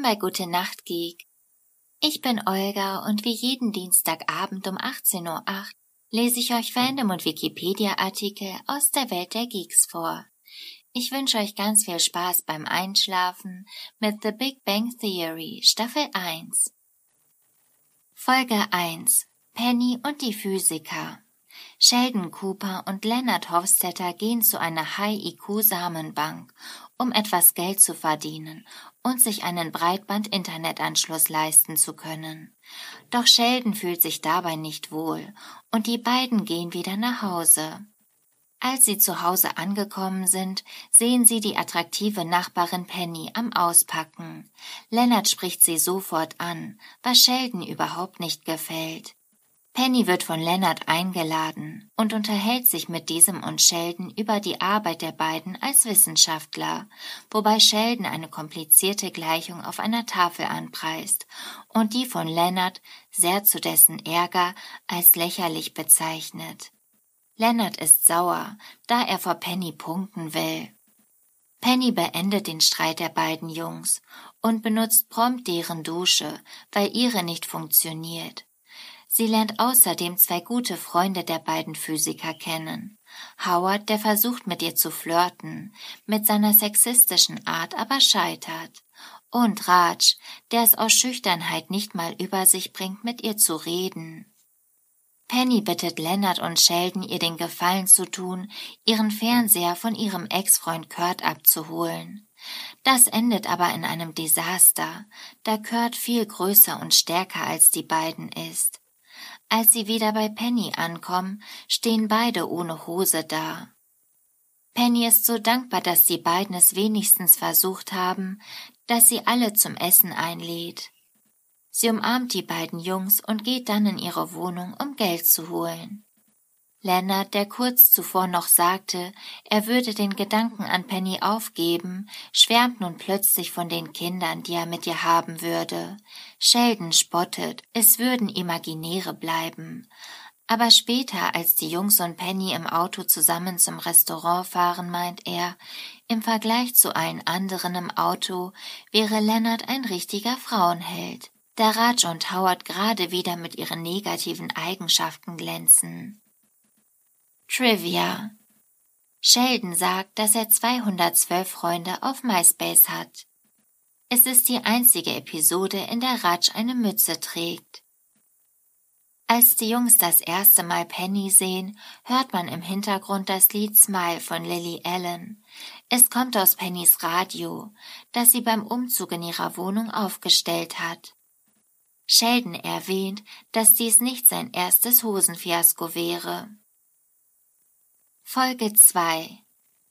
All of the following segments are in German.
willkommen bei Gute Nacht Geek. Ich bin Olga und wie jeden Dienstagabend um 18.08 Uhr lese ich euch Fandom und Wikipedia-Artikel aus der Welt der Geeks vor. Ich wünsche euch ganz viel Spaß beim Einschlafen mit The Big Bang Theory Staffel 1. Folge 1 Penny und die Physiker Sheldon Cooper und Leonard Hofstetter gehen zu einer High-IQ-Samenbank, um etwas Geld zu verdienen und sich einen Breitband-Internetanschluss leisten zu können. Doch Sheldon fühlt sich dabei nicht wohl und die beiden gehen wieder nach Hause. Als sie zu Hause angekommen sind, sehen sie die attraktive Nachbarin Penny am Auspacken. Leonard spricht sie sofort an, was Sheldon überhaupt nicht gefällt. Penny wird von Leonard eingeladen und unterhält sich mit diesem und Sheldon über die Arbeit der beiden als Wissenschaftler, wobei Sheldon eine komplizierte Gleichung auf einer Tafel anpreist und die von Leonard, sehr zu dessen Ärger, als lächerlich bezeichnet. Leonard ist sauer, da er vor Penny punkten will. Penny beendet den Streit der beiden Jungs und benutzt prompt deren Dusche, weil ihre nicht funktioniert. Sie lernt außerdem zwei gute Freunde der beiden Physiker kennen. Howard, der versucht mit ihr zu flirten, mit seiner sexistischen Art aber scheitert. Und Raj, der es aus Schüchternheit nicht mal über sich bringt, mit ihr zu reden. Penny bittet Leonard und Sheldon, ihr den Gefallen zu tun, ihren Fernseher von ihrem Ex-Freund Kurt abzuholen. Das endet aber in einem Desaster, da Kurt viel größer und stärker als die beiden ist. Als sie wieder bei Penny ankommen, stehen beide ohne Hose da. Penny ist so dankbar, dass die beiden es wenigstens versucht haben, dass sie alle zum Essen einlädt. Sie umarmt die beiden Jungs und geht dann in ihre Wohnung, um Geld zu holen. Leonard, der kurz zuvor noch sagte, er würde den Gedanken an Penny aufgeben, schwärmt nun plötzlich von den Kindern, die er mit ihr haben würde. Sheldon spottet, es würden Imaginäre bleiben. Aber später, als die Jungs und Penny im Auto zusammen zum Restaurant fahren, meint er, im Vergleich zu allen anderen im Auto wäre Leonard ein richtiger Frauenheld, da Raj und Howard gerade wieder mit ihren negativen Eigenschaften glänzen. Trivia Sheldon sagt, dass er 212 Freunde auf MySpace hat. Es ist die einzige Episode, in der Raj eine Mütze trägt. Als die Jungs das erste Mal Penny sehen, hört man im Hintergrund das Lied Smile von Lily Allen. Es kommt aus Pennys Radio, das sie beim Umzug in ihrer Wohnung aufgestellt hat. Sheldon erwähnt, dass dies nicht sein erstes Hosenfiasko wäre. Folge 2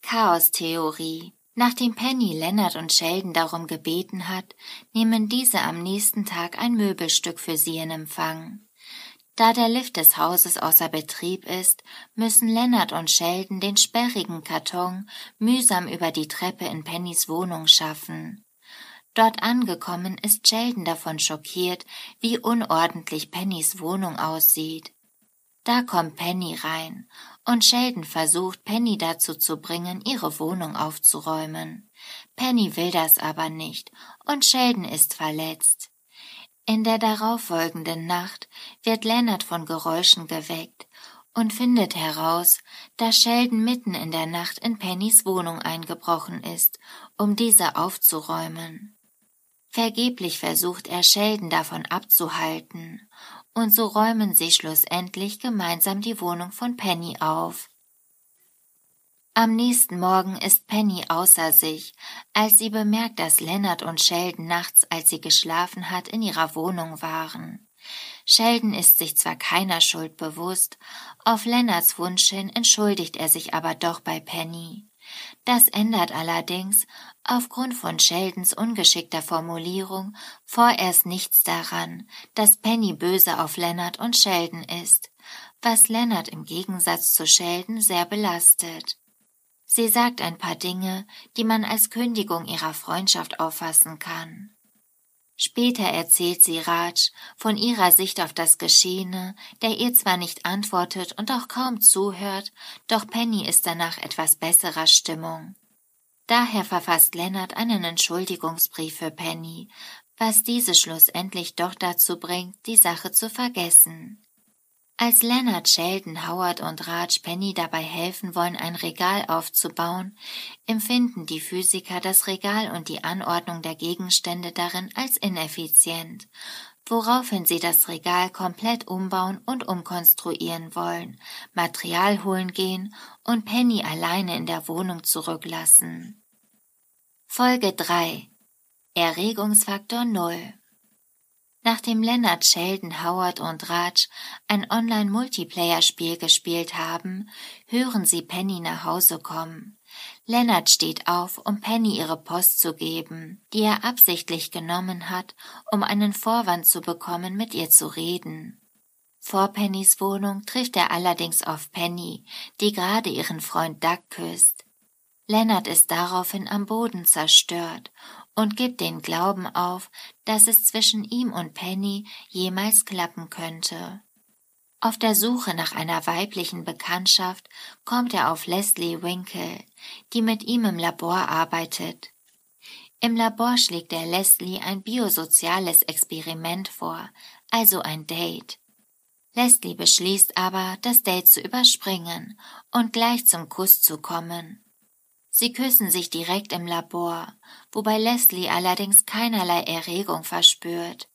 Chaostheorie Nachdem Penny Leonard und Sheldon darum gebeten hat, nehmen diese am nächsten Tag ein Möbelstück für sie in Empfang. Da der Lift des Hauses außer Betrieb ist, müssen Leonard und Sheldon den sperrigen Karton mühsam über die Treppe in Pennys Wohnung schaffen. Dort angekommen ist Sheldon davon schockiert, wie unordentlich Pennys Wohnung aussieht. Da kommt Penny rein und Sheldon versucht, Penny dazu zu bringen, ihre Wohnung aufzuräumen. Penny will das aber nicht und Sheldon ist verletzt. In der darauffolgenden Nacht wird Leonard von Geräuschen geweckt und findet heraus, dass Sheldon mitten in der Nacht in Pennys Wohnung eingebrochen ist, um diese aufzuräumen. Vergeblich versucht er Sheldon davon abzuhalten, und so räumen sie schlussendlich gemeinsam die Wohnung von Penny auf. Am nächsten Morgen ist Penny außer sich, als sie bemerkt, dass Leonard und Sheldon nachts, als sie geschlafen hat, in ihrer Wohnung waren. Sheldon ist sich zwar keiner Schuld bewusst, auf Leonards Wunsch hin entschuldigt er sich aber doch bei Penny. Das ändert allerdings, aufgrund von Sheldons ungeschickter Formulierung, vorerst nichts daran, dass Penny böse auf Leonard und Sheldon ist, was Leonard im Gegensatz zu Sheldon sehr belastet. Sie sagt ein paar Dinge, die man als Kündigung ihrer Freundschaft auffassen kann. Später erzählt sie Raj von ihrer Sicht auf das Geschehene, der ihr zwar nicht antwortet und auch kaum zuhört, doch Penny ist danach etwas besserer Stimmung. Daher verfasst Lennart einen Entschuldigungsbrief für Penny, was diese schlussendlich doch dazu bringt, die Sache zu vergessen. Als Leonard, Sheldon, Howard und Raj Penny dabei helfen wollen, ein Regal aufzubauen, empfinden die Physiker das Regal und die Anordnung der Gegenstände darin als ineffizient, woraufhin sie das Regal komplett umbauen und umkonstruieren wollen, Material holen gehen und Penny alleine in der Wohnung zurücklassen. Folge 3 Erregungsfaktor 0 Nachdem Leonard, Sheldon, Howard und Raj ein Online-Multiplayer-Spiel gespielt haben, hören sie Penny nach Hause kommen. Leonard steht auf, um Penny ihre Post zu geben, die er absichtlich genommen hat, um einen Vorwand zu bekommen, mit ihr zu reden. Vor Pennys Wohnung trifft er allerdings auf Penny, die gerade ihren Freund Doug küsst. Leonard ist daraufhin am Boden zerstört und gibt den Glauben auf, dass es zwischen ihm und Penny jemals klappen könnte. Auf der Suche nach einer weiblichen Bekanntschaft kommt er auf Leslie Winkle, die mit ihm im Labor arbeitet. Im Labor schlägt er Leslie ein biosoziales Experiment vor, also ein Date. Leslie beschließt aber, das Date zu überspringen und gleich zum Kuss zu kommen. Sie küssen sich direkt im Labor, wobei Leslie allerdings keinerlei Erregung verspürt.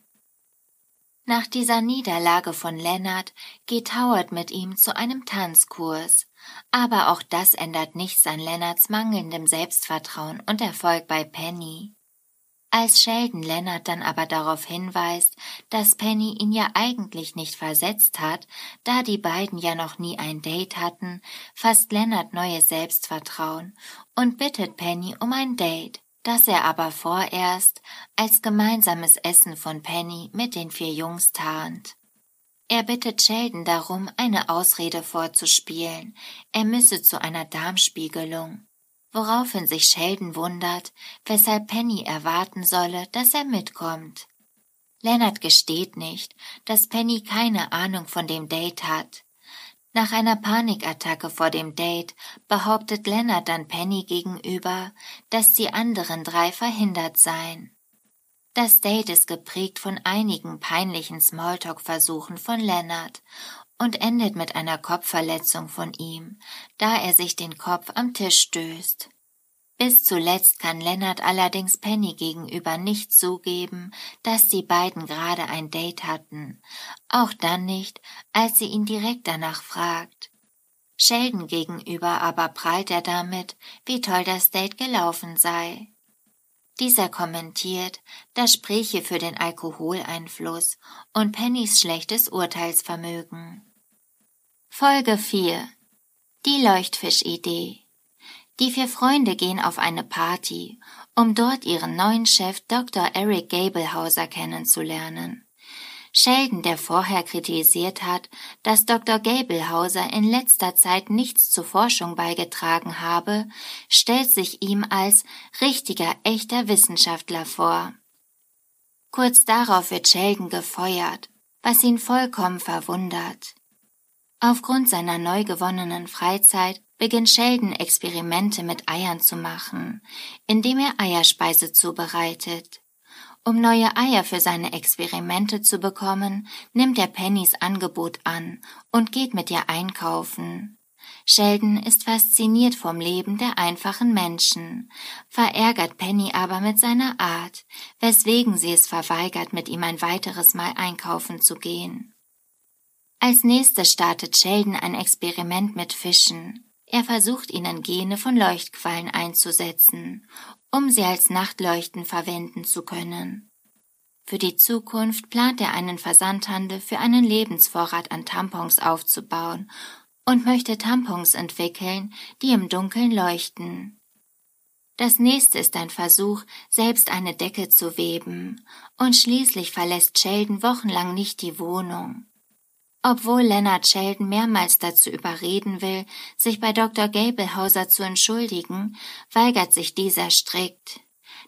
Nach dieser Niederlage von Leonard geht Howard mit ihm zu einem Tanzkurs, aber auch das ändert nichts an Leonards mangelndem Selbstvertrauen und Erfolg bei Penny. Als Sheldon Leonard dann aber darauf hinweist, dass Penny ihn ja eigentlich nicht versetzt hat, da die beiden ja noch nie ein Date hatten, fasst Leonard neues Selbstvertrauen und bittet Penny um ein Date, das er aber vorerst als gemeinsames Essen von Penny mit den vier Jungs tarnt. Er bittet Sheldon darum, eine Ausrede vorzuspielen, er müsse zu einer Darmspiegelung woraufhin sich Sheldon wundert, weshalb Penny erwarten solle, dass er mitkommt. Leonard gesteht nicht, dass Penny keine Ahnung von dem Date hat. Nach einer Panikattacke vor dem Date behauptet Leonard dann Penny gegenüber, dass die anderen drei verhindert seien. Das Date ist geprägt von einigen peinlichen Smalltalk-Versuchen von Leonard und endet mit einer Kopfverletzung von ihm, da er sich den Kopf am Tisch stößt. Bis zuletzt kann Lennart allerdings Penny gegenüber nicht zugeben, dass die beiden gerade ein Date hatten, auch dann nicht, als sie ihn direkt danach fragt. Sheldon gegenüber aber prahlt er damit, wie toll das Date gelaufen sei. Dieser kommentiert, das spräche für den Alkoholeinfluss und Pennys schlechtes Urteilsvermögen. Folge 4 Die Leuchtfischidee Die vier Freunde gehen auf eine Party, um dort ihren neuen Chef Dr. Eric Gablehauser kennenzulernen. Sheldon, der vorher kritisiert hat, dass Dr. Gablehauser in letzter Zeit nichts zur Forschung beigetragen habe, stellt sich ihm als richtiger, echter Wissenschaftler vor. Kurz darauf wird Sheldon gefeuert, was ihn vollkommen verwundert. Aufgrund seiner neu gewonnenen Freizeit beginnt Sheldon Experimente mit Eiern zu machen, indem er Eierspeise zubereitet. Um neue Eier für seine Experimente zu bekommen, nimmt er Pennys Angebot an und geht mit ihr einkaufen. Sheldon ist fasziniert vom Leben der einfachen Menschen, verärgert Penny aber mit seiner Art, weswegen sie es verweigert, mit ihm ein weiteres Mal einkaufen zu gehen. Als nächstes startet Sheldon ein Experiment mit Fischen. Er versucht ihnen Gene von Leuchtquallen einzusetzen um sie als Nachtleuchten verwenden zu können. Für die Zukunft plant er einen Versandhandel für einen Lebensvorrat an Tampons aufzubauen und möchte Tampons entwickeln, die im Dunkeln leuchten. Das nächste ist ein Versuch, selbst eine Decke zu weben, und schließlich verlässt Sheldon wochenlang nicht die Wohnung. Obwohl Leonard Sheldon mehrmals dazu überreden will, sich bei Dr. Gablehauser zu entschuldigen, weigert sich dieser strikt.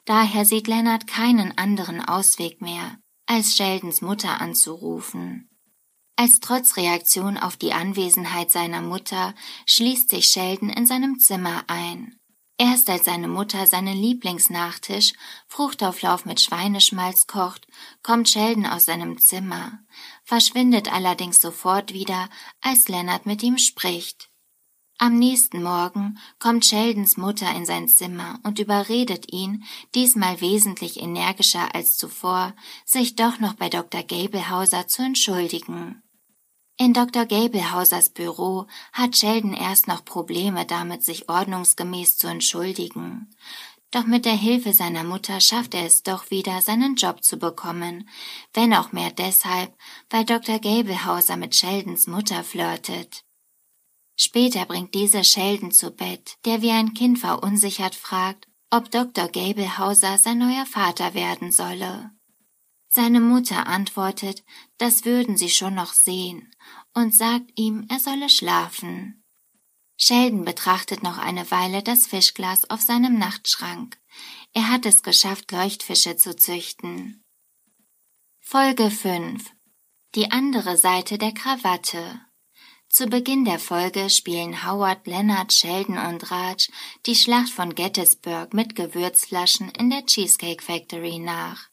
Daher sieht Leonard keinen anderen Ausweg mehr, als Sheldons Mutter anzurufen. Als Trotzreaktion auf die Anwesenheit seiner Mutter schließt sich Sheldon in seinem Zimmer ein. Erst als seine Mutter seinen Lieblingsnachtisch, Fruchtauflauf mit Schweineschmalz kocht, kommt Sheldon aus seinem Zimmer, verschwindet allerdings sofort wieder, als Leonard mit ihm spricht. Am nächsten Morgen kommt Sheldons Mutter in sein Zimmer und überredet ihn, diesmal wesentlich energischer als zuvor, sich doch noch bei Dr. Gablehauser zu entschuldigen. In Dr. Gablehausers Büro hat Sheldon erst noch Probleme damit, sich ordnungsgemäß zu entschuldigen. Doch mit der Hilfe seiner Mutter schafft er es doch wieder, seinen Job zu bekommen, wenn auch mehr deshalb, weil Dr. Gablehauser mit Sheldons Mutter flirtet. Später bringt diese Sheldon zu Bett, der wie ein Kind verunsichert fragt, ob Dr. Gablehauser sein neuer Vater werden solle. Seine Mutter antwortet, das würden sie schon noch sehen, und sagt ihm, er solle schlafen. Sheldon betrachtet noch eine Weile das Fischglas auf seinem Nachtschrank. Er hat es geschafft, Leuchtfische zu züchten. Folge 5 Die andere Seite der Krawatte zu Beginn der Folge spielen Howard, Leonard, Sheldon und Raj die Schlacht von Gettysburg mit Gewürzflaschen in der Cheesecake Factory nach.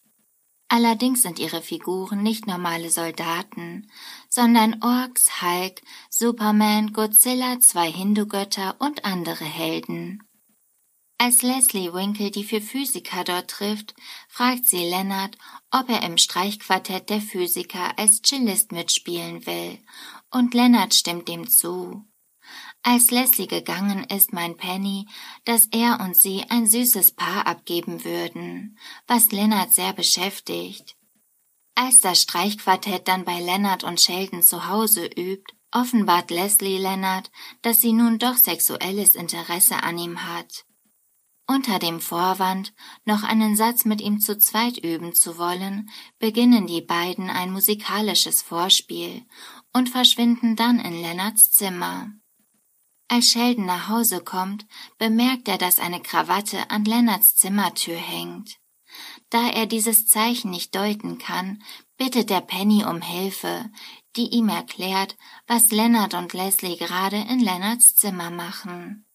Allerdings sind ihre Figuren nicht normale Soldaten, sondern Orks, Hulk, Superman, Godzilla, zwei Hindugötter und andere Helden. Als Leslie Winkle die vier Physiker dort trifft, fragt sie Leonard, ob er im Streichquartett der Physiker als Cellist mitspielen will, und Leonard stimmt dem zu. Als Leslie gegangen ist, meint Penny, dass er und sie ein süßes Paar abgeben würden, was Leonard sehr beschäftigt. Als das Streichquartett dann bei Leonard und Sheldon zu Hause übt, offenbart Leslie Leonard, dass sie nun doch sexuelles Interesse an ihm hat. Unter dem Vorwand, noch einen Satz mit ihm zu zweit üben zu wollen, beginnen die beiden ein musikalisches Vorspiel und verschwinden dann in Lennarts Zimmer. Als Sheldon nach Hause kommt, bemerkt er, dass eine Krawatte an Lennarts Zimmertür hängt. Da er dieses Zeichen nicht deuten kann, bittet er Penny um Hilfe, die ihm erklärt, was Lennart und Leslie gerade in Lennarts Zimmer machen.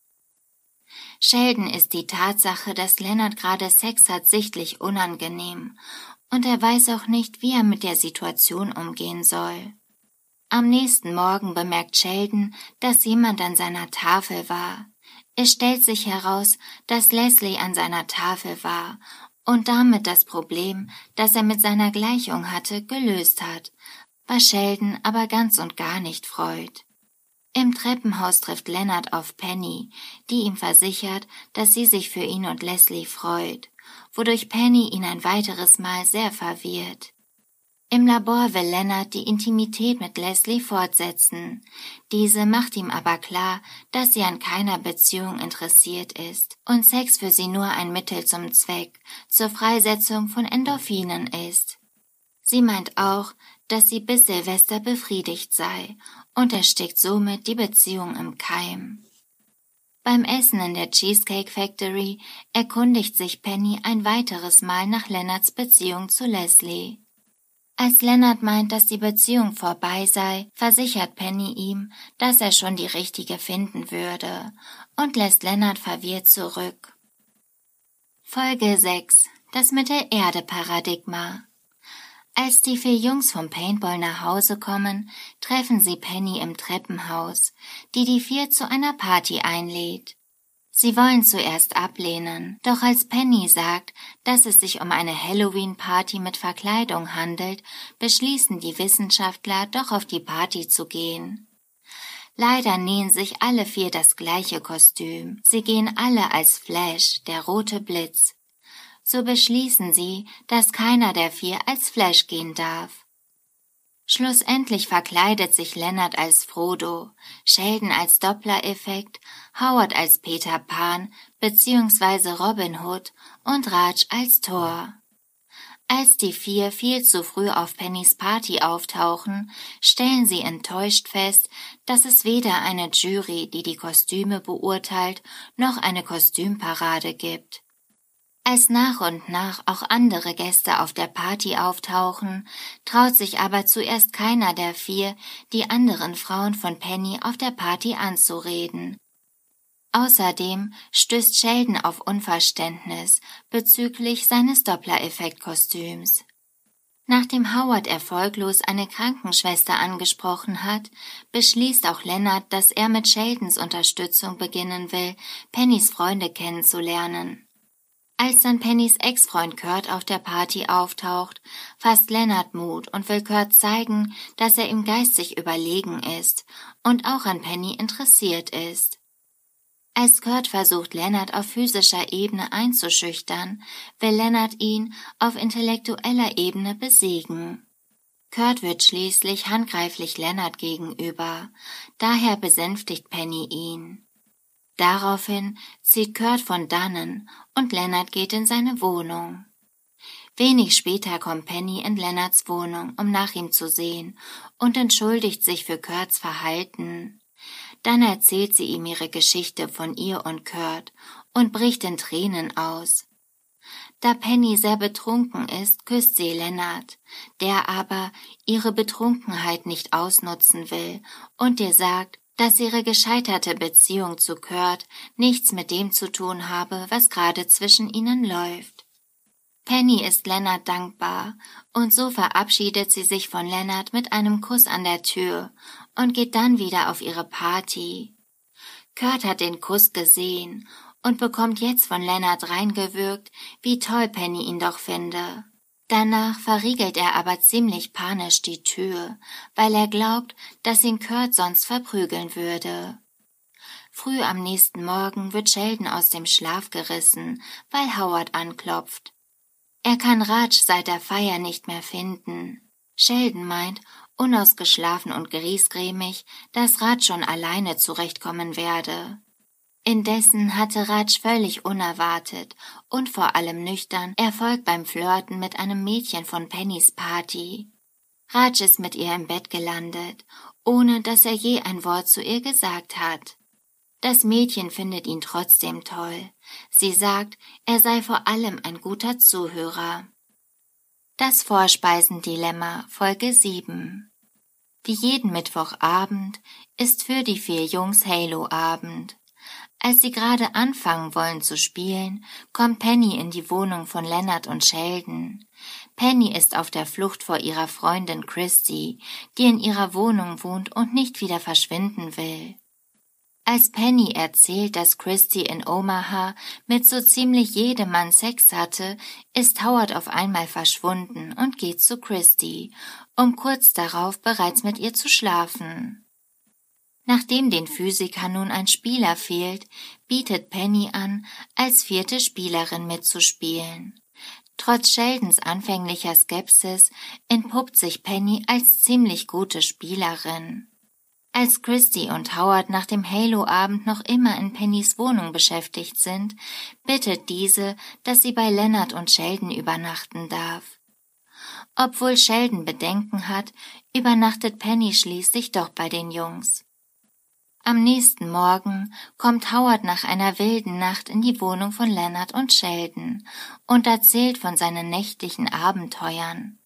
Sheldon ist die Tatsache, dass Lennart gerade Sex hat, sichtlich unangenehm, und er weiß auch nicht, wie er mit der Situation umgehen soll. Am nächsten Morgen bemerkt Sheldon, dass jemand an seiner Tafel war. Es stellt sich heraus, dass Leslie an seiner Tafel war und damit das Problem, das er mit seiner Gleichung hatte, gelöst hat, was Sheldon aber ganz und gar nicht freut. Im Treppenhaus trifft Leonard auf Penny, die ihm versichert, dass sie sich für ihn und Leslie freut, wodurch Penny ihn ein weiteres Mal sehr verwirrt. Im Labor will Leonard die Intimität mit Leslie fortsetzen. Diese macht ihm aber klar, dass sie an keiner Beziehung interessiert ist und Sex für sie nur ein Mittel zum Zweck, zur Freisetzung von Endorphinen ist. Sie meint auch, dass sie bis Silvester befriedigt sei und erstickt somit die Beziehung im Keim. Beim Essen in der Cheesecake Factory erkundigt sich Penny ein weiteres Mal nach Leonards Beziehung zu Leslie. Als Leonard meint, dass die Beziehung vorbei sei, versichert Penny ihm, dass er schon die richtige finden würde und lässt Leonard verwirrt zurück. Folge 6 Das Mittelerde-Paradigma Als die vier Jungs vom Paintball nach Hause kommen, treffen sie Penny im Treppenhaus, die die vier zu einer Party einlädt. Sie wollen zuerst ablehnen, doch als Penny sagt, dass es sich um eine Halloween-Party mit Verkleidung handelt, beschließen die Wissenschaftler doch auf die Party zu gehen. Leider nähen sich alle vier das gleiche Kostüm. Sie gehen alle als Flash, der rote Blitz. So beschließen sie, dass keiner der vier als Flash gehen darf. Schlussendlich verkleidet sich Leonard als Frodo, Sheldon als Doppler-Effekt, Howard als Peter Pan bzw. Robin Hood und Raj als Thor. Als die vier viel zu früh auf Pennys Party auftauchen, stellen sie enttäuscht fest, dass es weder eine Jury, die die Kostüme beurteilt, noch eine Kostümparade gibt. Als nach und nach auch andere Gäste auf der Party auftauchen, traut sich aber zuerst keiner der vier, die anderen Frauen von Penny auf der Party anzureden. Außerdem stößt Sheldon auf Unverständnis bezüglich seines Doppler-Effekt-Kostüms. Nachdem Howard erfolglos eine Krankenschwester angesprochen hat, beschließt auch Leonard, dass er mit Sheldons Unterstützung beginnen will, Pennys Freunde kennenzulernen. Als dann Pennys Ex-Freund Kurt auf der Party auftaucht, fasst Leonard Mut und will Kurt zeigen, dass er ihm geistig überlegen ist und auch an Penny interessiert ist. Als Kurt versucht, Leonard auf physischer Ebene einzuschüchtern, will Leonard ihn auf intellektueller Ebene besiegen. Kurt wird schließlich handgreiflich Leonard gegenüber, daher besänftigt Penny ihn. Daraufhin zieht Kurt von dannen und Leonard geht in seine Wohnung. Wenig später kommt Penny in Leonards Wohnung, um nach ihm zu sehen und entschuldigt sich für Kurts Verhalten. Dann erzählt sie ihm ihre Geschichte von ihr und Kurt und bricht in Tränen aus. Da Penny sehr betrunken ist, küsst sie Lennart, der aber ihre Betrunkenheit nicht ausnutzen will und ihr sagt, dass ihre gescheiterte Beziehung zu Kurt nichts mit dem zu tun habe, was gerade zwischen ihnen läuft. Penny ist Lennart dankbar, und so verabschiedet sie sich von Lennart mit einem Kuss an der Tür und geht dann wieder auf ihre Party. Kurt hat den Kuss gesehen und bekommt jetzt von Lennart reingewürgt, wie toll Penny ihn doch finde. Danach verriegelt er aber ziemlich panisch die Tür, weil er glaubt, dass ihn Kurt sonst verprügeln würde. Früh am nächsten Morgen wird Sheldon aus dem Schlaf gerissen, weil Howard anklopft. Er kann Raj seit der Feier nicht mehr finden. Sheldon meint, unausgeschlafen und griesgrämig, dass Raj schon alleine zurechtkommen werde. Indessen hatte Raj völlig unerwartet und vor allem nüchtern Erfolg beim Flirten mit einem Mädchen von Pennys Party. Raj ist mit ihr im Bett gelandet, ohne dass er je ein Wort zu ihr gesagt hat. Das Mädchen findet ihn trotzdem toll. Sie sagt, er sei vor allem ein guter Zuhörer. Das Vorspeisendilemma Folge 7 Wie jeden Mittwochabend ist für die vier Jungs Halo-Abend. Als sie gerade anfangen wollen zu spielen, kommt Penny in die Wohnung von Leonard und Sheldon. Penny ist auf der Flucht vor ihrer Freundin Christy, die in ihrer Wohnung wohnt und nicht wieder verschwinden will. Als Penny erzählt, dass Christy in Omaha mit so ziemlich jedem Mann Sex hatte, ist Howard auf einmal verschwunden und geht zu Christy, um kurz darauf bereits mit ihr zu schlafen. Nachdem den Physikern nun ein Spieler fehlt, bietet Penny an, als vierte Spielerin mitzuspielen. Trotz Sheldons anfänglicher Skepsis entpuppt sich Penny als ziemlich gute Spielerin. Als Christy und Howard nach dem Halo-Abend noch immer in Pennys Wohnung beschäftigt sind, bittet diese, dass sie bei Leonard und Sheldon übernachten darf. Obwohl Sheldon Bedenken hat, übernachtet Penny schließlich doch bei den Jungs. Am nächsten Morgen kommt Howard nach einer wilden Nacht in die Wohnung von Leonard und Sheldon und erzählt von seinen nächtlichen Abenteuern.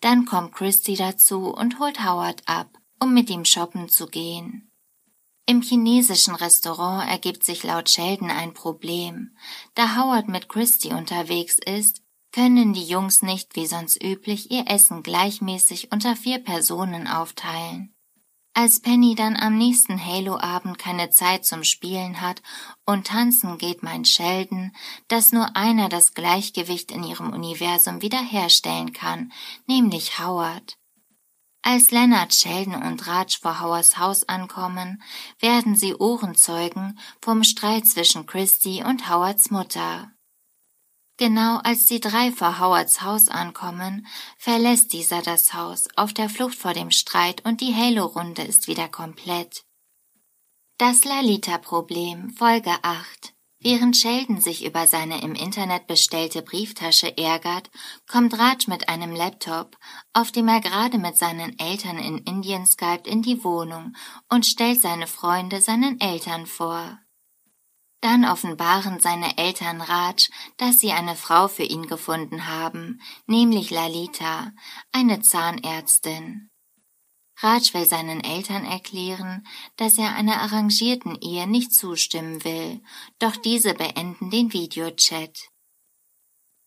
Dann kommt Christy dazu und holt Howard ab um mit ihm shoppen zu gehen. Im chinesischen Restaurant ergibt sich laut Sheldon ein Problem. Da Howard mit Christy unterwegs ist, können die Jungs nicht wie sonst üblich ihr Essen gleichmäßig unter vier Personen aufteilen. Als Penny dann am nächsten Halo-Abend keine Zeit zum Spielen hat und tanzen geht, meint Sheldon, dass nur einer das Gleichgewicht in ihrem Universum wiederherstellen kann, nämlich Howard. Als Leonard, Sheldon und Raj vor Howards Haus ankommen, werden sie Ohrenzeugen vom Streit zwischen Christy und Howards Mutter. Genau als die drei vor Howards Haus ankommen, verlässt dieser das Haus auf der Flucht vor dem Streit und die Halo-Runde ist wieder komplett. Das Lalita-Problem, Folge 8 Während Sheldon sich über seine im Internet bestellte Brieftasche ärgert, kommt Raj mit einem Laptop, auf dem er gerade mit seinen Eltern in Indien skypt, in die Wohnung und stellt seine Freunde seinen Eltern vor. Dann offenbaren seine Eltern Raj, dass sie eine Frau für ihn gefunden haben, nämlich Lalita, eine Zahnärztin. Raj will seinen Eltern erklären, dass er einer arrangierten Ehe nicht zustimmen will, doch diese beenden den Videochat.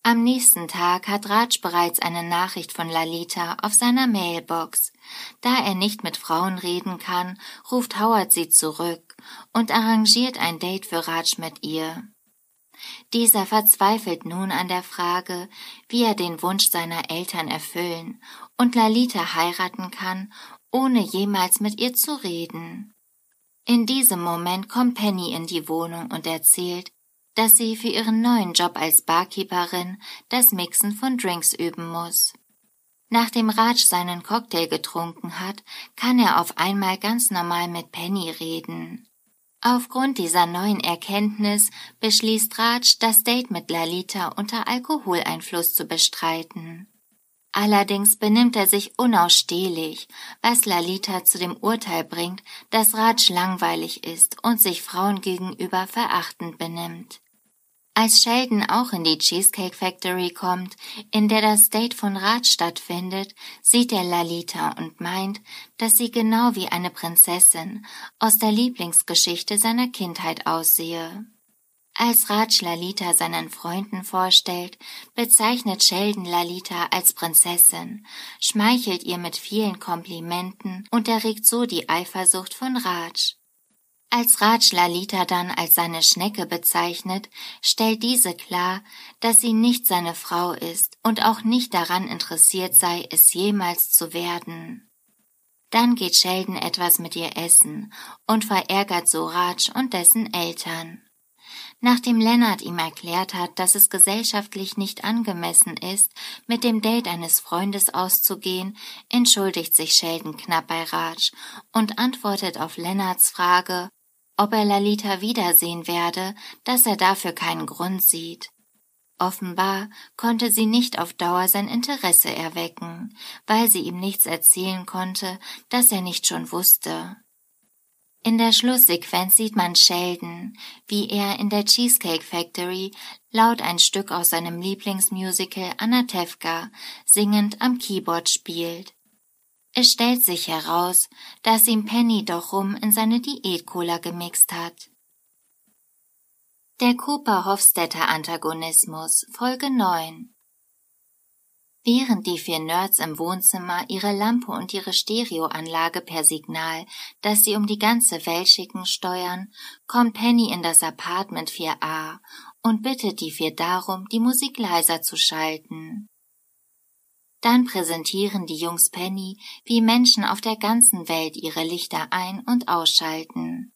Am nächsten Tag hat Raj bereits eine Nachricht von Lalita auf seiner Mailbox. Da er nicht mit Frauen reden kann, ruft Howard sie zurück und arrangiert ein Date für Raj mit ihr. Dieser verzweifelt nun an der Frage, wie er den Wunsch seiner Eltern erfüllen und Lalita heiraten kann, ohne jemals mit ihr zu reden. In diesem Moment kommt Penny in die Wohnung und erzählt, dass sie für ihren neuen Job als Barkeeperin das Mixen von Drinks üben muss. Nachdem Raj seinen Cocktail getrunken hat, kann er auf einmal ganz normal mit Penny reden. Aufgrund dieser neuen Erkenntnis beschließt Raj, das Date mit Lalita unter Alkoholeinfluss zu bestreiten. Allerdings benimmt er sich unausstehlich, was Lalita zu dem Urteil bringt, dass Raj langweilig ist und sich Frauen gegenüber verachtend benimmt. Als Sheldon auch in die Cheesecake Factory kommt, in der das Date von Raj stattfindet, sieht er Lalita und meint, dass sie genau wie eine Prinzessin aus der Lieblingsgeschichte seiner Kindheit aussehe. Als Raj Lalita seinen Freunden vorstellt, bezeichnet Sheldon Lalita als Prinzessin, schmeichelt ihr mit vielen Komplimenten und erregt so die Eifersucht von Raj. Als Raj Lalita dann als seine Schnecke bezeichnet, stellt diese klar, dass sie nicht seine Frau ist und auch nicht daran interessiert sei, es jemals zu werden. Dann geht Sheldon etwas mit ihr essen und verärgert so Raj und dessen Eltern. Nachdem Lennart ihm erklärt hat, dass es gesellschaftlich nicht angemessen ist, mit dem Date eines Freundes auszugehen, entschuldigt sich Sheldon knapp bei Raj und antwortet auf Lennarts Frage, ob er Lalita wiedersehen werde, dass er dafür keinen Grund sieht. Offenbar konnte sie nicht auf Dauer sein Interesse erwecken, weil sie ihm nichts erzählen konnte, das er nicht schon wusste. In der Schlusssequenz sieht man Sheldon, wie er in der Cheesecake Factory laut ein Stück aus seinem Lieblingsmusical Anatevka singend am Keyboard spielt. Es stellt sich heraus, dass ihm Penny doch rum in seine Diät-Cola gemixt hat. Der Cooper-Hofstetter Antagonismus Folge 9 Während die vier Nerds im Wohnzimmer ihre Lampe und ihre Stereoanlage per Signal, das sie um die ganze Welt schicken, steuern, kommt Penny in das Apartment 4a und bittet die vier darum, die Musik leiser zu schalten. Dann präsentieren die Jungs Penny, wie Menschen auf der ganzen Welt ihre Lichter ein- und ausschalten.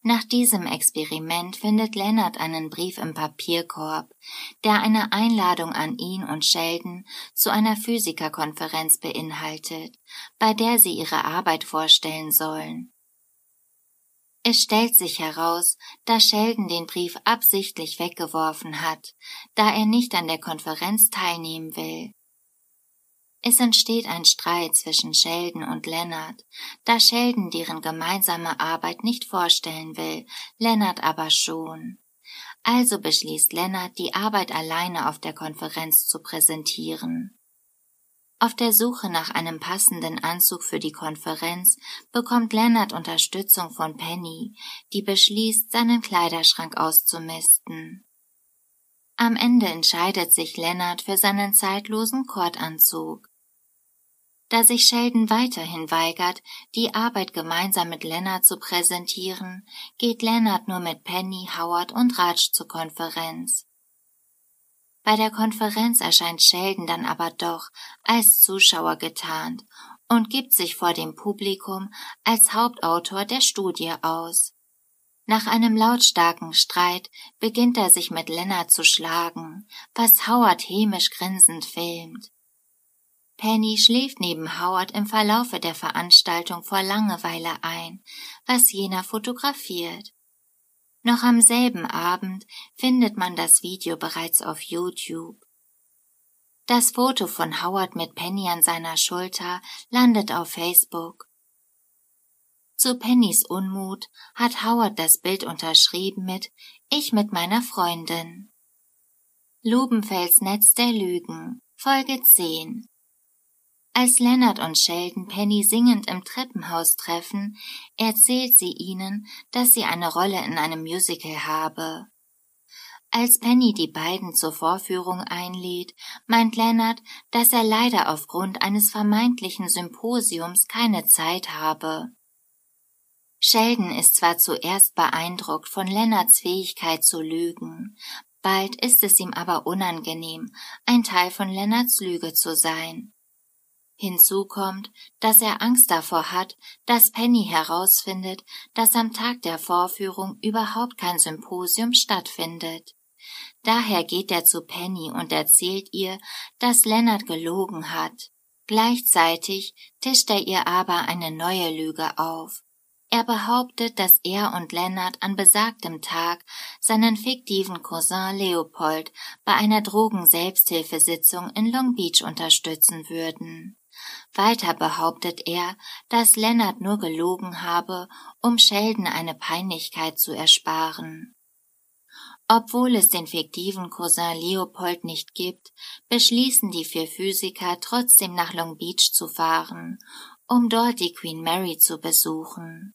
Nach diesem Experiment findet Leonard einen Brief im Papierkorb, der eine Einladung an ihn und Sheldon zu einer Physikerkonferenz beinhaltet, bei der sie ihre Arbeit vorstellen sollen. Es stellt sich heraus, dass Sheldon den Brief absichtlich weggeworfen hat, da er nicht an der Konferenz teilnehmen will. Es entsteht ein Streit zwischen Sheldon und Leonard, da Sheldon deren gemeinsame Arbeit nicht vorstellen will, Leonard aber schon. Also beschließt Leonard, die Arbeit alleine auf der Konferenz zu präsentieren. Auf der Suche nach einem passenden Anzug für die Konferenz bekommt Leonard Unterstützung von Penny, die beschließt, seinen Kleiderschrank auszumisten. Am Ende entscheidet sich Leonard für seinen zeitlosen Kordanzug. Da sich Sheldon weiterhin weigert, die Arbeit gemeinsam mit Leonard zu präsentieren, geht Leonard nur mit Penny, Howard und Raj zur Konferenz. Bei der Konferenz erscheint Sheldon dann aber doch als Zuschauer getarnt und gibt sich vor dem Publikum als Hauptautor der Studie aus. Nach einem lautstarken Streit beginnt er sich mit Leonard zu schlagen, was Howard hämisch grinsend filmt. Penny schläft neben Howard im Verlaufe der Veranstaltung vor Langeweile ein, was jener fotografiert. Noch am selben Abend findet man das Video bereits auf YouTube. Das Foto von Howard mit Penny an seiner Schulter landet auf Facebook. Zu Pennys Unmut hat Howard das Bild unterschrieben mit Ich mit meiner Freundin. Lubenfels Netz der Lügen, Folge 10 Als Leonard und Sheldon Penny singend im Treppenhaus treffen, erzählt sie ihnen, dass sie eine Rolle in einem Musical habe. Als Penny die beiden zur Vorführung einlädt, meint Leonard, dass er leider aufgrund eines vermeintlichen Symposiums keine Zeit habe. Sheldon ist zwar zuerst beeindruckt von Leonards Fähigkeit zu lügen, bald ist es ihm aber unangenehm, ein Teil von Leonards Lüge zu sein. Hinzu kommt, dass er Angst davor hat, dass Penny herausfindet, dass am Tag der Vorführung überhaupt kein Symposium stattfindet. Daher geht er zu Penny und erzählt ihr, dass Leonard gelogen hat. Gleichzeitig tischt er ihr aber eine neue Lüge auf. Er behauptet, dass er und Leonard an besagtem Tag seinen fiktiven Cousin Leopold bei einer Drogen-Selbsthilfesitzung in Long Beach unterstützen würden. Weiter behauptet er, dass Leonard nur gelogen habe, um Sheldon eine Peinlichkeit zu ersparen. Obwohl es den fiktiven Cousin Leopold nicht gibt, beschließen die vier Physiker trotzdem nach Long Beach zu fahren, um dort die Queen Mary zu besuchen.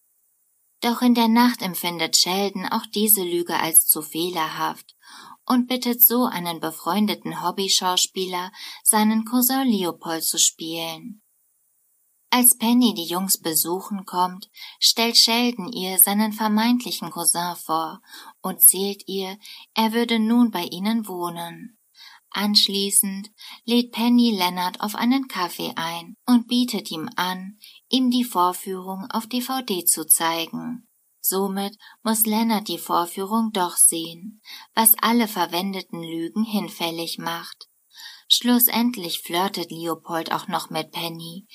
Doch in der Nacht empfindet Sheldon auch diese Lüge als zu fehlerhaft und bittet so einen befreundeten Hobbyschauspieler, seinen Cousin Leopold zu spielen. Als Penny die Jungs besuchen kommt, stellt Sheldon ihr seinen vermeintlichen Cousin vor und zählt ihr, er würde nun bei ihnen wohnen. Anschließend lädt Penny Leonard auf einen Kaffee ein und bietet ihm an, ihm die Vorführung auf DVD zu zeigen. Somit muss Leonard die Vorführung doch sehen, was alle verwendeten Lügen hinfällig macht. Schlussendlich flirtet Leopold auch noch mit Penny,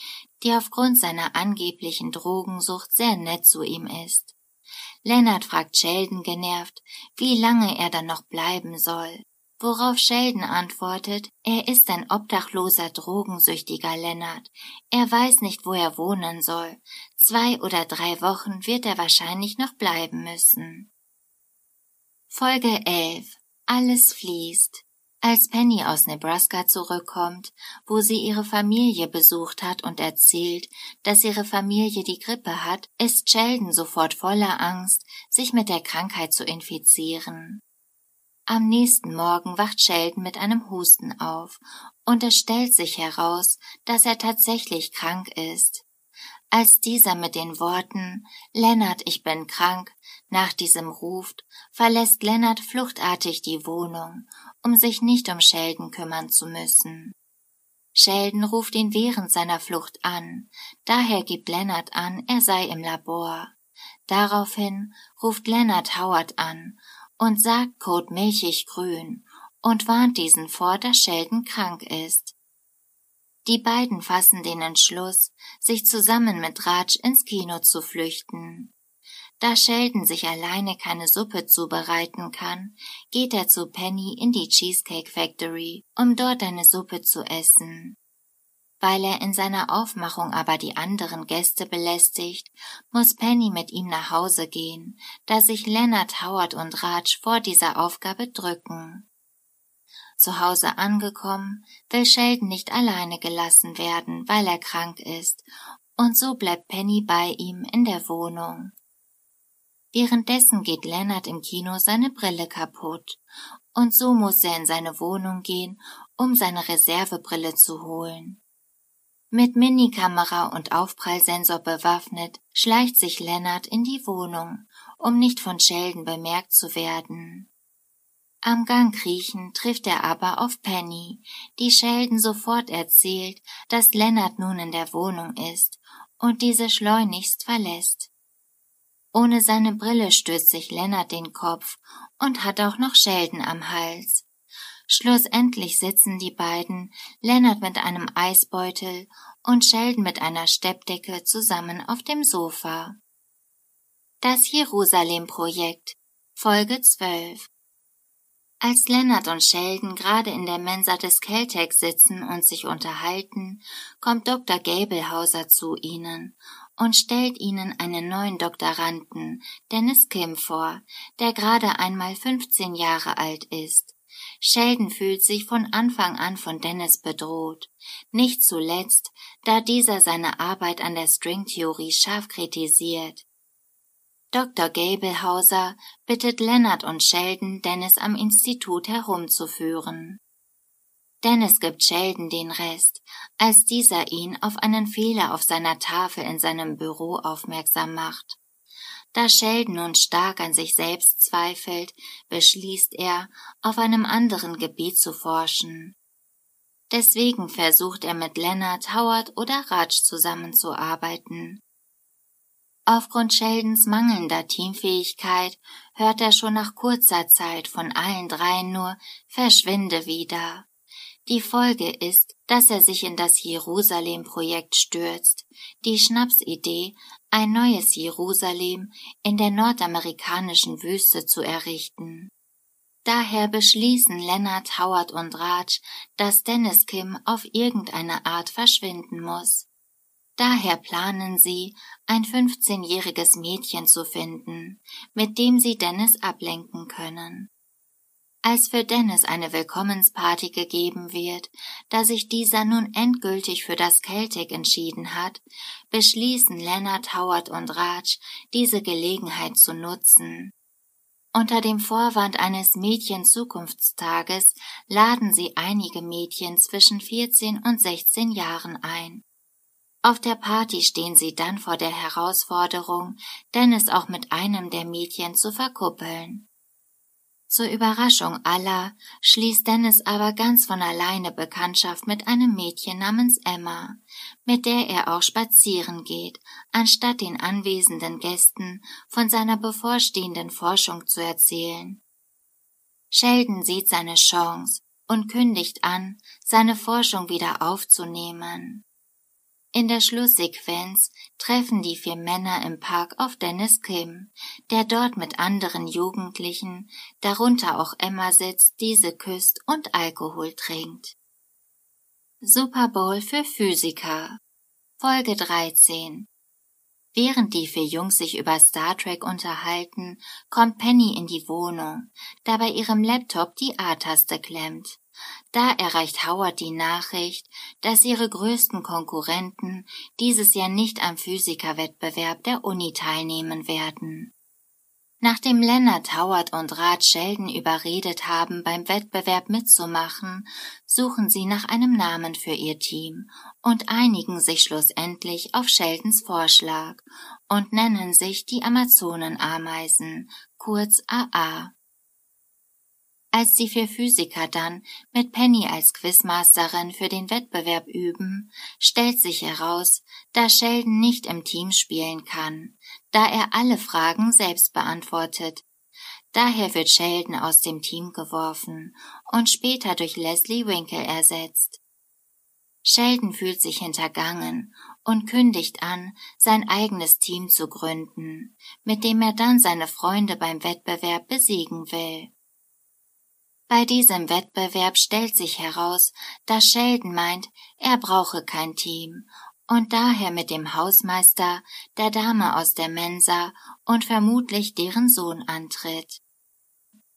die aufgrund seiner angeblichen Drogensucht sehr nett zu ihm ist. Leonard fragt Sheldon genervt, wie lange er dann noch bleiben soll, worauf Sheldon antwortet, er ist ein obdachloser, drogensüchtiger Leonard, er weiß nicht, wo er wohnen soll, zwei oder drei Wochen wird er wahrscheinlich noch bleiben müssen. Folge 11 Alles fließt als Penny aus Nebraska zurückkommt, wo sie ihre Familie besucht hat und erzählt, dass ihre Familie die Grippe hat, ist Sheldon sofort voller Angst, sich mit der Krankheit zu infizieren. Am nächsten Morgen wacht Sheldon mit einem Husten auf, und es stellt sich heraus, dass er tatsächlich krank ist. Als dieser mit den Worten Lennart, ich bin krank nach diesem ruft, verlässt Lennart fluchtartig die Wohnung um sich nicht um Sheldon kümmern zu müssen. Sheldon ruft ihn während seiner Flucht an, daher gibt Leonard an, er sei im Labor. Daraufhin ruft Leonard Howard an und sagt Code milchig grün und warnt diesen vor, dass Sheldon krank ist. Die beiden fassen den Entschluss, sich zusammen mit Raj ins Kino zu flüchten. Da Sheldon sich alleine keine Suppe zubereiten kann, geht er zu Penny in die Cheesecake Factory, um dort eine Suppe zu essen. Weil er in seiner Aufmachung aber die anderen Gäste belästigt, muss Penny mit ihm nach Hause gehen, da sich Leonard, Howard und Raj vor dieser Aufgabe drücken. Zu Hause angekommen, will Sheldon nicht alleine gelassen werden, weil er krank ist, und so bleibt Penny bei ihm in der Wohnung. Währenddessen geht Leonard im Kino seine Brille kaputt, und so muss er in seine Wohnung gehen, um seine Reservebrille zu holen. Mit Minikamera und Aufprallsensor bewaffnet, schleicht sich Leonard in die Wohnung, um nicht von Sheldon bemerkt zu werden. Am Gang kriechen trifft er aber auf Penny, die Sheldon sofort erzählt, dass Leonard nun in der Wohnung ist und diese schleunigst verlässt. Ohne seine Brille stößt sich Lennart den Kopf und hat auch noch Sheldon am Hals. Schlussendlich sitzen die beiden, Lennart mit einem Eisbeutel und Sheldon mit einer Steppdecke zusammen auf dem Sofa. Das Jerusalem-Projekt Folge 12 Als Lennart und Sheldon gerade in der Mensa des Caltech sitzen und sich unterhalten, kommt Dr. Gabelhauser zu ihnen und stellt ihnen einen neuen Doktoranden, Dennis Kim, vor, der gerade einmal 15 Jahre alt ist. Sheldon fühlt sich von Anfang an von Dennis bedroht, nicht zuletzt, da dieser seine Arbeit an der Stringtheorie scharf kritisiert. Dr. Gablehauser bittet Leonard und Sheldon, Dennis am Institut herumzuführen. Dennis gibt Sheldon den Rest, als dieser ihn auf einen Fehler auf seiner Tafel in seinem Büro aufmerksam macht. Da Sheldon nun stark an sich selbst zweifelt, beschließt er, auf einem anderen Gebiet zu forschen. Deswegen versucht er mit Leonard, Howard oder Raj zusammenzuarbeiten. Aufgrund Sheldons mangelnder Teamfähigkeit hört er schon nach kurzer Zeit von allen dreien nur Verschwinde wieder. Die Folge ist, dass er sich in das Jerusalem-Projekt stürzt, die Schnapsidee, ein neues Jerusalem in der nordamerikanischen Wüste zu errichten. Daher beschließen Leonard, Howard und Raj, dass Dennis Kim auf irgendeine Art verschwinden muss. Daher planen sie, ein 15-jähriges Mädchen zu finden, mit dem sie Dennis ablenken können. Als für Dennis eine Willkommensparty gegeben wird, da sich dieser nun endgültig für das Celtic entschieden hat, beschließen Leonard, Howard und Raj, diese Gelegenheit zu nutzen. Unter dem Vorwand eines Mädchen-Zukunftstages laden sie einige Mädchen zwischen 14 und 16 Jahren ein. Auf der Party stehen sie dann vor der Herausforderung, Dennis auch mit einem der Mädchen zu verkuppeln. Zur Überraschung aller schließt Dennis aber ganz von alleine Bekanntschaft mit einem Mädchen namens Emma, mit der er auch spazieren geht, anstatt den anwesenden Gästen von seiner bevorstehenden Forschung zu erzählen. Sheldon sieht seine Chance und kündigt an, seine Forschung wieder aufzunehmen. In der Schlusssequenz treffen die vier Männer im Park auf Dennis Kim, der dort mit anderen Jugendlichen, darunter auch Emma sitzt, diese küsst und Alkohol trinkt. Super Bowl für Physiker Folge 13 Während die vier Jungs sich über Star Trek unterhalten, kommt Penny in die Wohnung, da bei ihrem Laptop die A-Taste klemmt. Da erreicht Howard die Nachricht, dass ihre größten Konkurrenten dieses Jahr nicht am Physikerwettbewerb der Uni teilnehmen werden. Nachdem Leonard, Howard und Raj Sheldon überredet haben, beim Wettbewerb mitzumachen, suchen sie nach einem Namen für ihr Team und einigen sich schlussendlich auf Sheldons Vorschlag und nennen sich die Amazonenameisen, kurz AA. Als die vier Physiker dann mit Penny als Quizmasterin für den Wettbewerb üben, stellt sich heraus, dass Sheldon nicht im Team spielen kann, da er alle Fragen selbst beantwortet. Daher wird Sheldon aus dem Team geworfen und später durch Leslie Winkle ersetzt. Sheldon fühlt sich hintergangen und kündigt an, sein eigenes Team zu gründen, mit dem er dann seine Freunde beim Wettbewerb besiegen will. Bei diesem Wettbewerb stellt sich heraus, dass Sheldon meint, er brauche kein Team und daher mit dem Hausmeister, der Dame aus der Mensa und vermutlich deren Sohn antritt.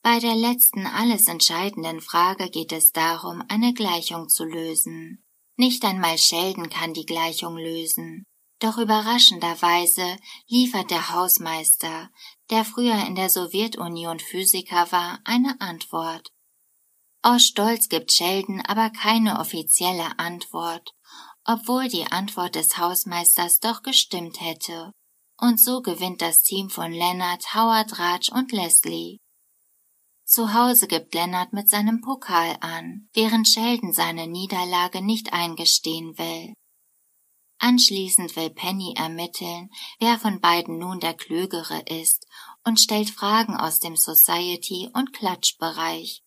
Bei der letzten alles entscheidenden Frage geht es darum, eine Gleichung zu lösen. Nicht einmal Sheldon kann die Gleichung lösen. Doch überraschenderweise liefert der Hausmeister, der früher in der Sowjetunion Physiker war, eine Antwort. Aus Stolz gibt Sheldon aber keine offizielle Antwort, obwohl die Antwort des Hausmeisters doch gestimmt hätte. Und so gewinnt das Team von Leonard, Howard, Raj und Leslie. Zu Hause gibt Leonard mit seinem Pokal an, während Sheldon seine Niederlage nicht eingestehen will. Anschließend will Penny ermitteln, wer von beiden nun der Klügere ist und stellt Fragen aus dem Society- und Klatschbereich,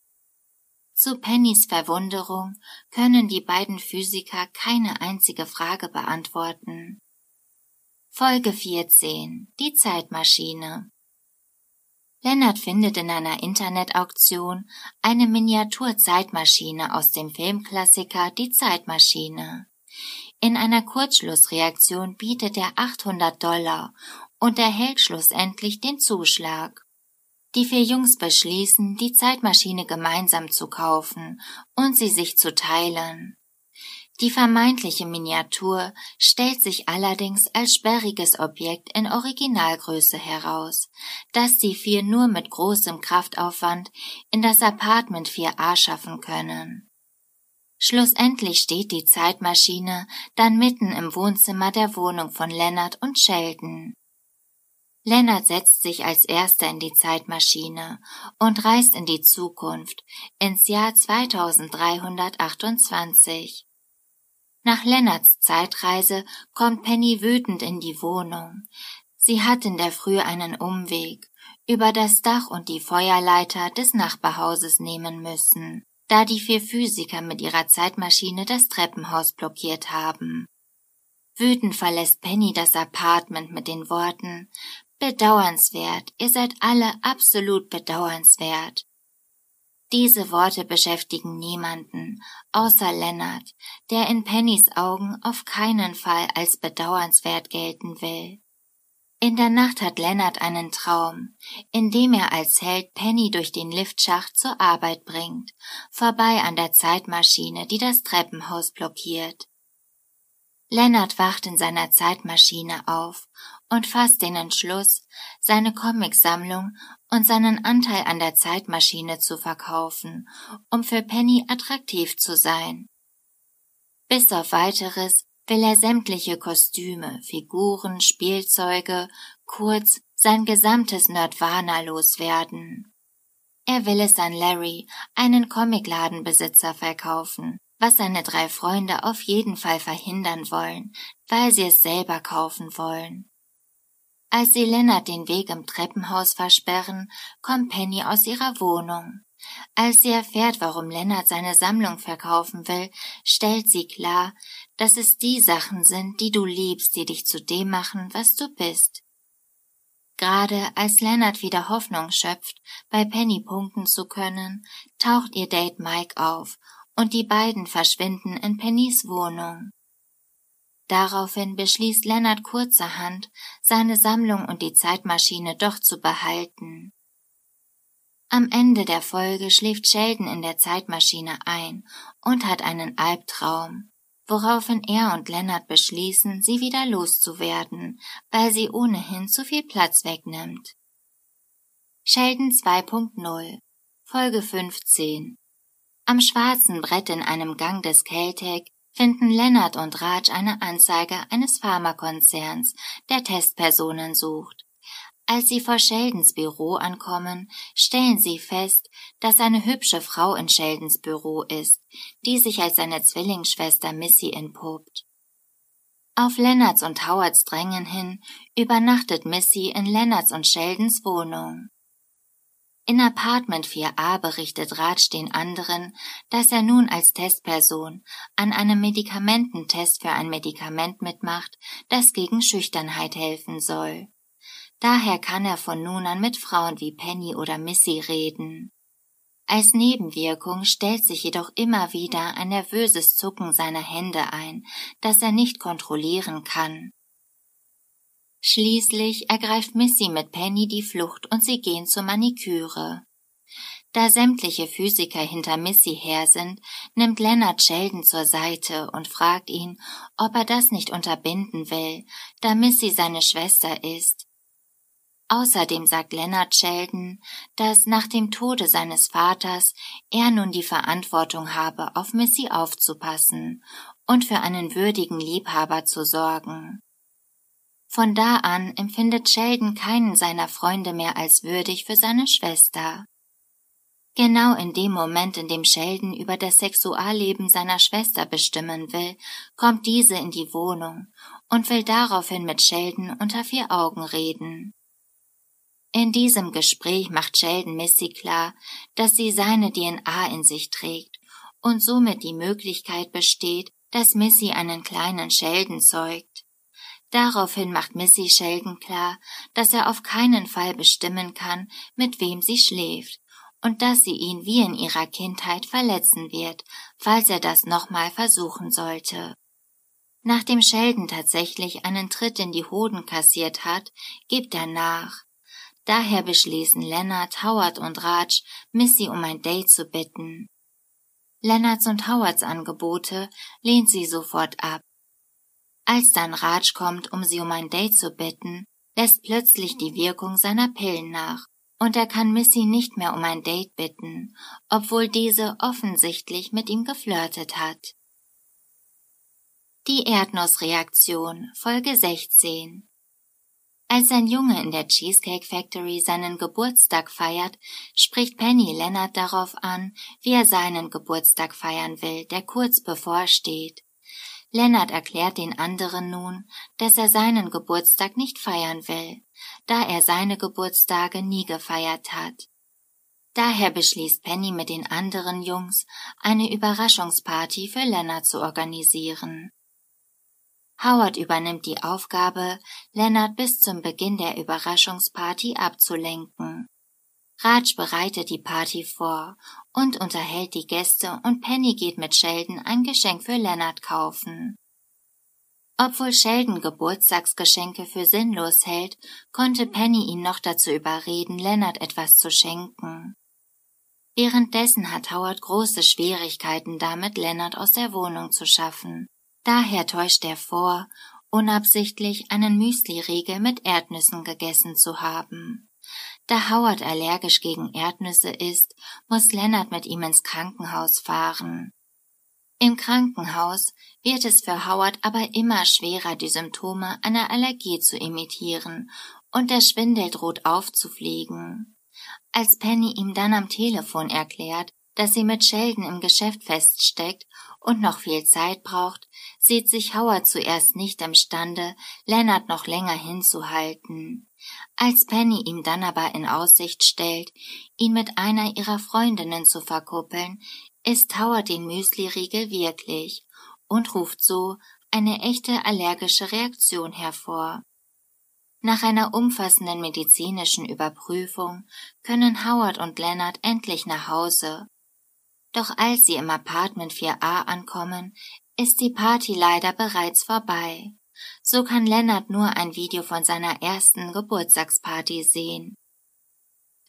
zu Pennys Verwunderung können die beiden Physiker keine einzige Frage beantworten. Folge 14 Die Zeitmaschine Lennart findet in einer Internetauktion eine Miniaturzeitmaschine aus dem Filmklassiker Die Zeitmaschine. In einer Kurzschlussreaktion bietet er 800 Dollar und erhält schlussendlich den Zuschlag. Die vier Jungs beschließen, die Zeitmaschine gemeinsam zu kaufen und sie sich zu teilen. Die vermeintliche Miniatur stellt sich allerdings als sperriges Objekt in Originalgröße heraus, das die vier nur mit großem Kraftaufwand in das Apartment 4a schaffen können. Schlussendlich steht die Zeitmaschine dann mitten im Wohnzimmer der Wohnung von Leonard und Sheldon. Leonard setzt sich als erster in die Zeitmaschine und reist in die Zukunft, ins Jahr 2328. Nach Lennarts Zeitreise kommt Penny wütend in die Wohnung. Sie hat in der Früh einen Umweg über das Dach und die Feuerleiter des Nachbarhauses nehmen müssen, da die vier Physiker mit ihrer Zeitmaschine das Treppenhaus blockiert haben. Wütend verlässt Penny das Apartment mit den Worten Bedauernswert, ihr seid alle absolut bedauernswert. Diese Worte beschäftigen niemanden, außer Lennart, der in Pennys Augen auf keinen Fall als bedauernswert gelten will. In der Nacht hat Lennart einen Traum, in dem er als Held Penny durch den Liftschacht zur Arbeit bringt, vorbei an der Zeitmaschine, die das Treppenhaus blockiert. Lennart wacht in seiner Zeitmaschine auf und fasst den Entschluss, seine Comicsammlung und seinen Anteil an der Zeitmaschine zu verkaufen, um für Penny attraktiv zu sein. Bis auf weiteres will er sämtliche Kostüme, Figuren, Spielzeuge, kurz sein gesamtes Nerdwana loswerden. Er will es an Larry, einen Comicladenbesitzer, verkaufen, was seine drei Freunde auf jeden Fall verhindern wollen, weil sie es selber kaufen wollen. Als sie Lennart den Weg im Treppenhaus versperren, kommt Penny aus ihrer Wohnung. Als sie erfährt, warum Lennart seine Sammlung verkaufen will, stellt sie klar, dass es die Sachen sind, die du liebst, die dich zu dem machen, was du bist. Gerade als Lennart wieder Hoffnung schöpft, bei Penny punkten zu können, taucht ihr Date Mike auf und die beiden verschwinden in Pennys Wohnung. Daraufhin beschließt Lennart kurzerhand, seine Sammlung und die Zeitmaschine doch zu behalten. Am Ende der Folge schläft Sheldon in der Zeitmaschine ein und hat einen Albtraum, woraufhin er und Lennart beschließen, sie wieder loszuwerden, weil sie ohnehin zu viel Platz wegnimmt. Sheldon 2.0 Folge 15 Am schwarzen Brett in einem Gang des Caltech finden Lennart und Raj eine Anzeige eines Pharmakonzerns, der Testpersonen sucht. Als sie vor Sheldons Büro ankommen, stellen sie fest, dass eine hübsche Frau in Sheldons Büro ist, die sich als seine Zwillingsschwester Missy entpuppt. Auf Lennarts und Howards Drängen hin übernachtet Missy in Lennarts und Sheldons Wohnung. In Apartment 4a berichtet Raj den anderen, dass er nun als Testperson an einem Medikamententest für ein Medikament mitmacht, das gegen Schüchternheit helfen soll. Daher kann er von nun an mit Frauen wie Penny oder Missy reden. Als Nebenwirkung stellt sich jedoch immer wieder ein nervöses Zucken seiner Hände ein, das er nicht kontrollieren kann. Schließlich ergreift Missy mit Penny die Flucht und sie gehen zur Maniküre. Da sämtliche Physiker hinter Missy her sind, nimmt Leonard Sheldon zur Seite und fragt ihn, ob er das nicht unterbinden will, da Missy seine Schwester ist. Außerdem sagt Leonard Sheldon, dass nach dem Tode seines Vaters er nun die Verantwortung habe, auf Missy aufzupassen und für einen würdigen Liebhaber zu sorgen. Von da an empfindet Sheldon keinen seiner Freunde mehr als würdig für seine Schwester. Genau in dem Moment, in dem Sheldon über das Sexualleben seiner Schwester bestimmen will, kommt diese in die Wohnung und will daraufhin mit Sheldon unter vier Augen reden. In diesem Gespräch macht Sheldon Missy klar, dass sie seine DNA in sich trägt und somit die Möglichkeit besteht, dass Missy einen kleinen Sheldon zeugt. Daraufhin macht Missy Sheldon klar, dass er auf keinen Fall bestimmen kann, mit wem sie schläft, und dass sie ihn wie in ihrer Kindheit verletzen wird, falls er das nochmal versuchen sollte. Nachdem Sheldon tatsächlich einen Tritt in die Hoden kassiert hat, gibt er nach. Daher beschließen Leonard, Howard und Raj, Missy um ein Date zu bitten. Leonards und Howards Angebote lehnt sie sofort ab. Als dann Raj kommt, um sie um ein Date zu bitten, lässt plötzlich die Wirkung seiner Pillen nach und er kann Missy nicht mehr um ein Date bitten, obwohl diese offensichtlich mit ihm geflirtet hat. Die Erdnussreaktion Folge 16 Als ein Junge in der Cheesecake Factory seinen Geburtstag feiert, spricht Penny Leonard darauf an, wie er seinen Geburtstag feiern will, der kurz bevorsteht. Lennart erklärt den anderen nun, dass er seinen Geburtstag nicht feiern will, da er seine Geburtstage nie gefeiert hat. Daher beschließt Penny mit den anderen Jungs, eine Überraschungsparty für Lennart zu organisieren. Howard übernimmt die Aufgabe, Lennart bis zum Beginn der Überraschungsparty abzulenken. Raj bereitet die Party vor und unterhält die Gäste und Penny geht mit Sheldon ein Geschenk für Leonard kaufen. Obwohl Sheldon Geburtstagsgeschenke für sinnlos hält, konnte Penny ihn noch dazu überreden, Leonard etwas zu schenken. Währenddessen hat Howard große Schwierigkeiten damit, Leonard aus der Wohnung zu schaffen. Daher täuscht er vor, unabsichtlich einen Müsliriegel mit Erdnüssen gegessen zu haben. Da Howard allergisch gegen Erdnüsse ist, muss Lennart mit ihm ins Krankenhaus fahren. Im Krankenhaus wird es für Howard aber immer schwerer, die Symptome einer Allergie zu imitieren, und der Schwindel droht aufzufliegen. Als Penny ihm dann am Telefon erklärt, dass sie mit Sheldon im Geschäft feststeckt und noch viel Zeit braucht, sieht sich Howard zuerst nicht imstande, Leonard noch länger hinzuhalten. Als Penny ihm dann aber in Aussicht stellt, ihn mit einer ihrer Freundinnen zu verkuppeln, isst Howard den Müsliriegel wirklich und ruft so eine echte allergische Reaktion hervor. Nach einer umfassenden medizinischen Überprüfung können Howard und Leonard endlich nach Hause. Doch als sie im Apartment 4a ankommen, ist die Party leider bereits vorbei. So kann Lennart nur ein Video von seiner ersten Geburtstagsparty sehen.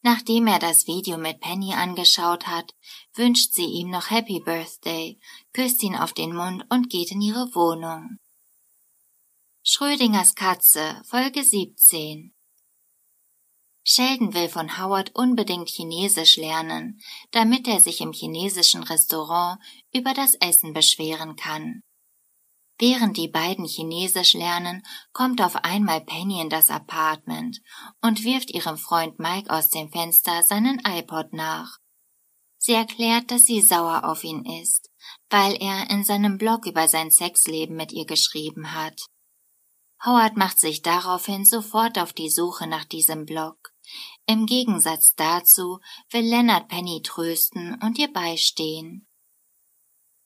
Nachdem er das Video mit Penny angeschaut hat, wünscht sie ihm noch Happy Birthday, küsst ihn auf den Mund und geht in ihre Wohnung. Schrödingers Katze, Folge 17 Sheldon will von Howard unbedingt Chinesisch lernen, damit er sich im chinesischen Restaurant über das Essen beschweren kann. Während die beiden Chinesisch lernen, kommt auf einmal Penny in das Apartment und wirft ihrem Freund Mike aus dem Fenster seinen iPod nach. Sie erklärt, dass sie sauer auf ihn ist, weil er in seinem Blog über sein Sexleben mit ihr geschrieben hat. Howard macht sich daraufhin sofort auf die Suche nach diesem Blog. Im Gegensatz dazu will Leonard Penny trösten und ihr beistehen.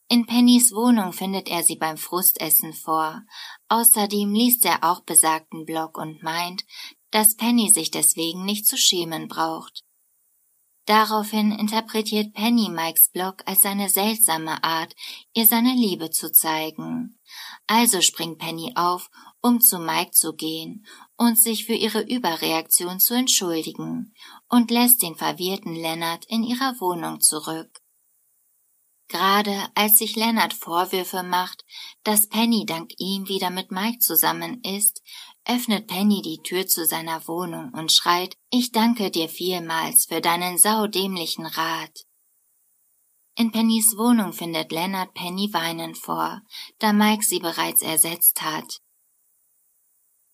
In Pennys Wohnung findet er sie beim Frustessen vor. Außerdem liest er auch besagten Blog und meint, dass Penny sich deswegen nicht zu schämen braucht. Daraufhin interpretiert Penny Mikes Blog als seine seltsame Art, ihr seine Liebe zu zeigen. Also springt Penny auf, um zu Mike zu gehen und sich für ihre Überreaktion zu entschuldigen und lässt den verwirrten Lennart in ihrer Wohnung zurück. Gerade als sich Lennart Vorwürfe macht, dass Penny dank ihm wieder mit Mike zusammen ist, öffnet Penny die Tür zu seiner Wohnung und schreit, ich danke dir vielmals für deinen saudämlichen Rat. In Pennys Wohnung findet Leonard Penny weinend vor, da Mike sie bereits ersetzt hat.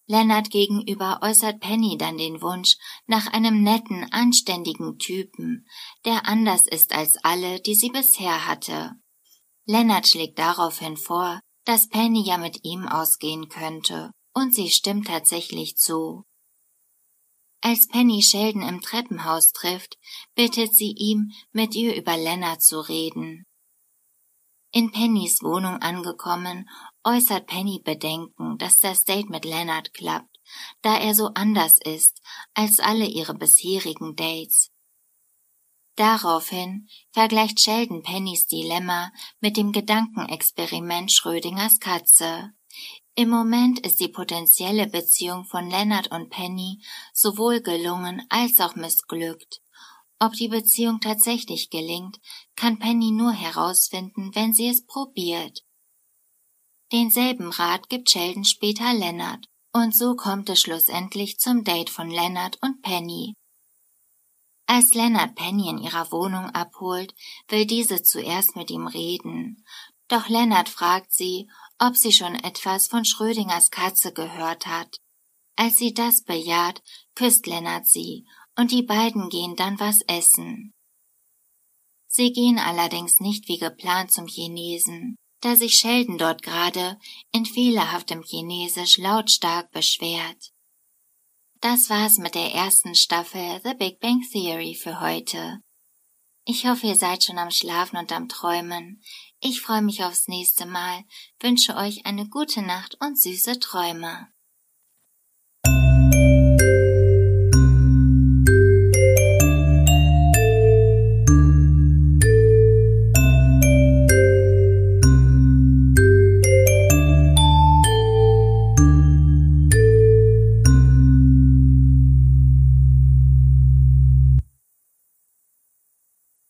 Leonard gegenüber äußert Penny dann den Wunsch nach einem netten, anständigen Typen, der anders ist als alle, die sie bisher hatte. Leonard schlägt daraufhin vor, dass Penny ja mit ihm ausgehen könnte, und sie stimmt tatsächlich zu. Als Penny Sheldon im Treppenhaus trifft, bittet sie ihm, mit ihr über Leonard zu reden. In Pennys Wohnung angekommen, äußert Penny Bedenken, dass das Date mit Leonard klappt, da er so anders ist als alle ihre bisherigen Dates. Daraufhin vergleicht Sheldon Pennys Dilemma mit dem Gedankenexperiment Schrödingers Katze. Im Moment ist die potenzielle Beziehung von Leonard und Penny sowohl gelungen als auch missglückt. Ob die Beziehung tatsächlich gelingt, kann Penny nur herausfinden, wenn sie es probiert. Denselben Rat gibt Sheldon später Leonard, und so kommt es schlussendlich zum Date von Leonard und Penny. Als Leonard Penny in ihrer Wohnung abholt, will diese zuerst mit ihm reden, doch Leonard fragt sie, ob sie schon etwas von Schrödingers Katze gehört hat. Als sie das bejaht, küsst Lennart sie, und die beiden gehen dann was essen. Sie gehen allerdings nicht wie geplant zum Chinesen, da sich Sheldon dort gerade in fehlerhaftem Chinesisch lautstark beschwert. Das war's mit der ersten Staffel The Big Bang Theory für heute. Ich hoffe, ihr seid schon am Schlafen und am Träumen. Ich freue mich aufs nächste Mal, wünsche euch eine gute Nacht und süße Träume.